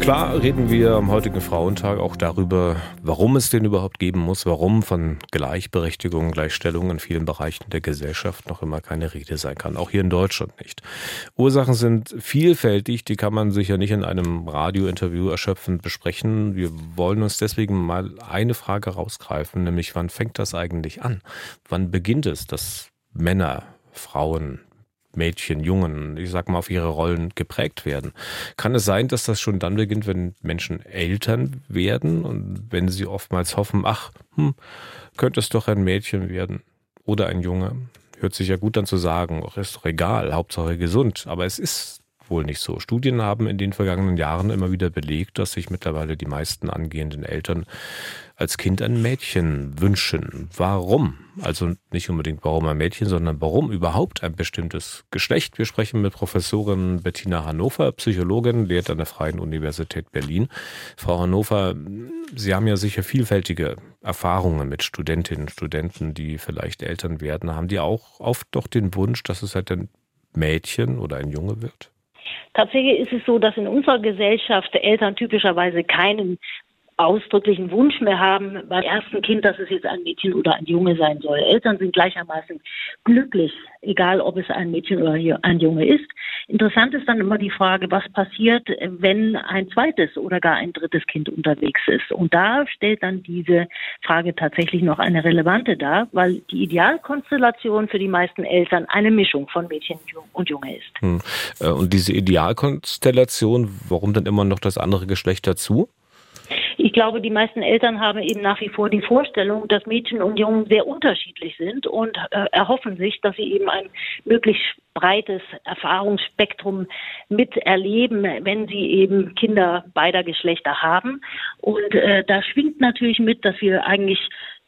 Klar reden wir am heutigen Frauentag auch darüber, warum es den überhaupt geben muss, warum von Gleichberechtigung, Gleichstellung in vielen Bereichen der Gesellschaft noch immer keine Rede sein kann, auch hier in Deutschland nicht. Ursachen sind vielfältig, die kann man sicher nicht in einem Radiointerview erschöpfend besprechen. Wir wollen uns deswegen mal eine Frage rausgreifen, nämlich wann fängt das eigentlich an? Wann beginnt es, dass Männer, Frauen, Mädchen, Jungen, ich sag mal, auf ihre Rollen geprägt werden. Kann es sein, dass das schon dann beginnt, wenn Menschen Eltern werden und wenn sie oftmals hoffen, ach, hm, könnte es doch ein Mädchen werden oder ein Junge? Hört sich ja gut an zu sagen, ach, ist doch egal, Hauptsache gesund. Aber es ist wohl nicht so. Studien haben in den vergangenen Jahren immer wieder belegt, dass sich mittlerweile die meisten angehenden Eltern als Kind ein Mädchen wünschen. Warum? Also nicht unbedingt warum ein Mädchen, sondern warum überhaupt ein bestimmtes Geschlecht. Wir sprechen mit Professorin Bettina Hannover, Psychologin, lehrt an der Freien Universität Berlin. Frau Hannover, Sie haben ja sicher vielfältige Erfahrungen mit Studentinnen und Studenten, die vielleicht Eltern werden. Haben die auch oft doch den Wunsch, dass es halt ein Mädchen oder ein Junge wird? Tatsächlich ist es so, dass in unserer Gesellschaft Eltern typischerweise keinen ausdrücklichen Wunsch mehr haben beim ersten Kind, dass es jetzt ein Mädchen oder ein Junge sein soll. Eltern sind gleichermaßen glücklich, egal ob es ein Mädchen oder ein Junge ist. Interessant ist dann immer die Frage, was passiert, wenn ein zweites oder gar ein drittes Kind unterwegs ist. Und da stellt dann diese Frage tatsächlich noch eine relevante dar, weil die Idealkonstellation für die meisten Eltern eine Mischung von Mädchen und Junge ist. Hm. Äh, und diese Idealkonstellation, warum dann immer noch das andere Geschlecht dazu? Ich glaube, die meisten Eltern haben eben nach wie vor die Vorstellung, dass Mädchen und Jungen sehr unterschiedlich sind und äh, erhoffen sich, dass sie eben ein möglichst breites Erfahrungsspektrum miterleben, wenn sie eben Kinder beider Geschlechter haben. Und äh, da schwingt natürlich mit, dass wir eigentlich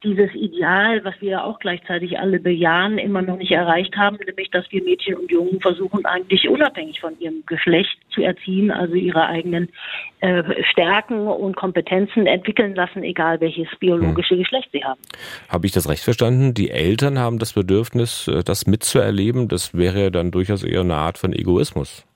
dieses Ideal, was wir auch gleichzeitig alle bejahen, immer noch nicht erreicht haben, nämlich dass wir Mädchen und Jungen versuchen, eigentlich unabhängig von ihrem Geschlecht zu erziehen, also ihre eigenen äh, Stärken und Kompetenzen entwickeln lassen, egal welches biologische hm. Geschlecht sie haben. Habe ich das recht verstanden? Die Eltern haben das Bedürfnis, äh, das mitzuerleben. Das wäre ja dann durchaus eher eine Art von Egoismus.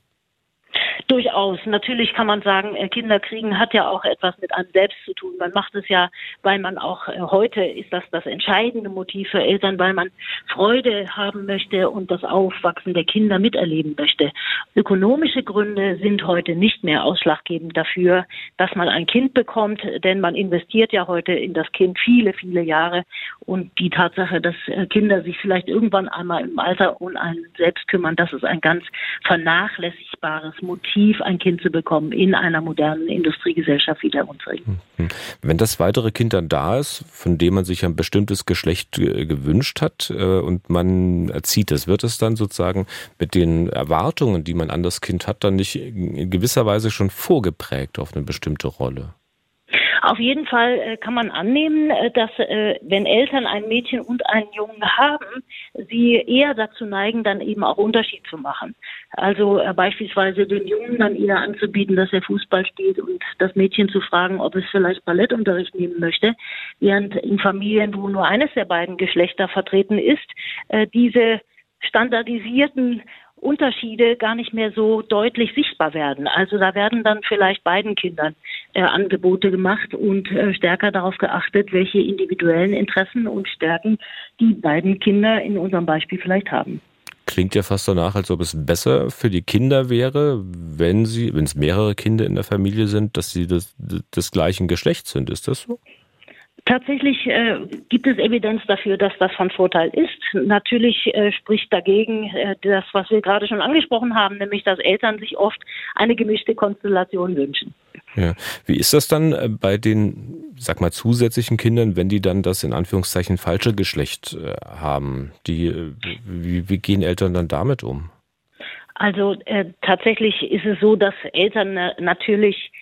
Durchaus. Natürlich kann man sagen, äh, Kinder kriegen hat ja auch etwas mit einem selbst zu tun. Man macht es ja, weil man auch äh, heute ist das das entscheidende Motiv für Eltern, weil man Freude haben möchte und das Aufwachsen der Kinder miterleben möchte. Ökonomische Gründe sind heute nicht mehr ausschlaggebend dafür, dass man ein Kind bekommt, denn man investiert ja heute in das Kind viele, viele Jahre und die Tatsache, dass äh, Kinder sich vielleicht irgendwann einmal im Alter um einen selbst kümmern, das ist ein ganz vernachlässigbares Motiv attraktiv, ein Kind zu bekommen in einer modernen Industriegesellschaft wie der unsrigen. Hm. Wenn das weitere Kind dann da ist, von dem man sich ein bestimmtes Geschlecht gewünscht hat äh, und man erzieht es, wird es dann sozusagen mit den Erwartungen, die man an das Kind hat, dann nicht in gewisser Weise schon vorgeprägt auf eine bestimmte Rolle? Auf jeden Fall äh, kann man annehmen, äh, dass äh, wenn Eltern ein Mädchen und einen Jungen haben, sie eher dazu neigen, dann eben auch Unterschied zu machen. Also beispielsweise den Jungen dann eher anzubieten, dass er Fußball spielt und das Mädchen zu fragen, ob es vielleicht Ballettunterricht nehmen möchte, während in Familien, wo nur eines der beiden Geschlechter vertreten ist, diese standardisierten Unterschiede gar nicht mehr so deutlich sichtbar werden. Also da werden dann vielleicht beiden Kindern äh, Angebote gemacht und äh, stärker darauf geachtet, welche individuellen Interessen und Stärken die beiden Kinder in unserem Beispiel vielleicht haben. Klingt ja fast danach, als ob es besser für die Kinder wäre, wenn sie, wenn es mehrere Kinder in der Familie sind, dass sie des, des gleichen Geschlechts sind. Ist das so? Tatsächlich äh, gibt es Evidenz dafür, dass das von Vorteil ist. Natürlich äh, spricht dagegen äh, das, was wir gerade schon angesprochen haben, nämlich dass Eltern sich oft eine gemischte Konstellation wünschen. Ja. Wie ist das dann äh, bei den, sag mal, zusätzlichen Kindern, wenn die dann das in Anführungszeichen falsche Geschlecht äh, haben? Die, äh, wie, wie gehen Eltern dann damit um? Also äh, tatsächlich ist es so, dass Eltern natürlich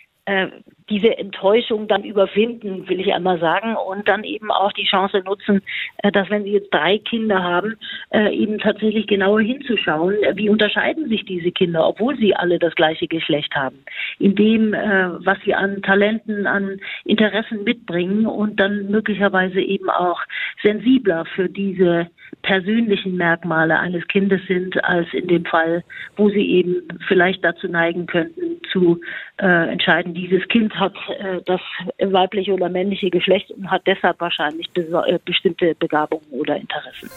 diese Enttäuschung dann überwinden, will ich einmal sagen, und dann eben auch die Chance nutzen, äh, dass wenn Sie jetzt drei Kinder haben, äh, eben tatsächlich genauer hinzuschauen, wie unterscheiden sich diese Kinder, obwohl sie alle das gleiche Geschlecht haben, in dem, äh, was sie an Talenten, an Interessen mitbringen und dann möglicherweise eben auch sensibler für diese persönlichen Merkmale eines Kindes sind, als in dem Fall, wo sie eben vielleicht dazu neigen könnten, zu äh, entscheiden, dieses Kind hat äh, das weibliche oder männliche Geschlecht und hat deshalb wahrscheinlich äh, bestimmte Begabungen oder Interessen.